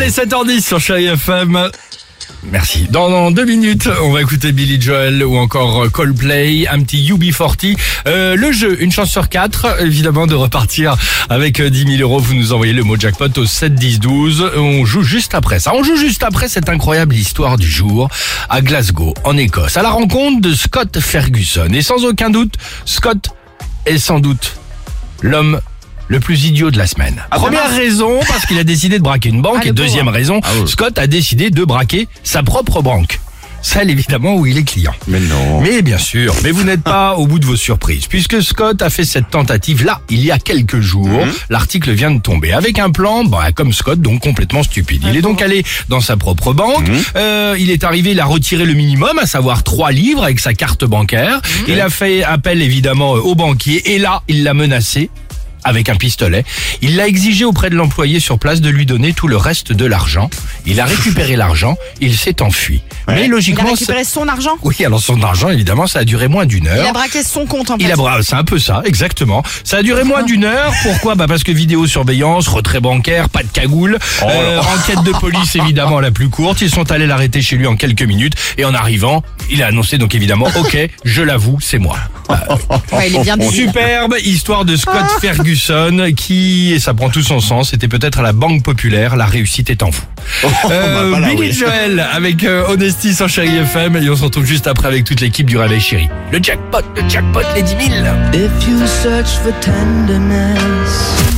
Allez, 7h10 sur Chérie FM. Merci. Dans, dans deux minutes, on va écouter Billy Joel ou encore euh, Coldplay, un petit UB40. Euh, le jeu, une chance sur quatre, évidemment, de repartir avec euh, 10 000 euros. Vous nous envoyez le mot jackpot au 7 10 12. On joue juste après ça. On joue juste après cette incroyable histoire du jour à Glasgow, en Écosse, à la rencontre de Scott Ferguson. Et sans aucun doute, Scott est sans doute l'homme le plus idiot de la semaine. Première raison, parce qu'il a décidé de braquer une banque. et deuxième raison, Scott a décidé de braquer sa propre banque. Celle évidemment où il est client. Mais non. Mais bien sûr, mais vous n'êtes pas au bout de vos surprises, puisque Scott a fait cette tentative là, il y a quelques jours. L'article vient de tomber avec un plan, bah, comme Scott, donc complètement stupide. Il est donc allé dans sa propre banque, euh, il est arrivé, il a retiré le minimum, à savoir trois livres avec sa carte bancaire. Il a fait appel évidemment au banquier, et là, il l'a menacé avec un pistolet. Il l'a exigé auprès de l'employé sur place de lui donner tout le reste de l'argent. Il a récupéré l'argent, il s'est enfui. Mais Il a logiquement, récupéré son argent? oui, alors son argent, évidemment, ça a duré moins d'une Il heure. a braqué son compte en Il fait. a bra- c'est un peu ça, exactement. Ça a duré moins d'une heure. Pourquoi? Bah parce que vidéosurveillance, retrait bancaire, pas de cagoule, euh, enquête de police évidemment la plus courte. Ils sont allés l'arrêter chez lui en quelques minutes et en arrivant, il a annoncé donc évidemment, ok, je l'avoue, c'est moi. Ouais, il est bien. Superbe histoire de Scott Ferguson qui, et ça prend tout son sens, c'était peut-être à la Banque Populaire, la réussite est en vous. Euh, Billy Joel avec euh, Honesty sur Chéri FM et on se retrouve juste après avec toute l'équipe du Réveil Chéri. Le jackpot, le jackpot, les 10 000 If you search for tenderness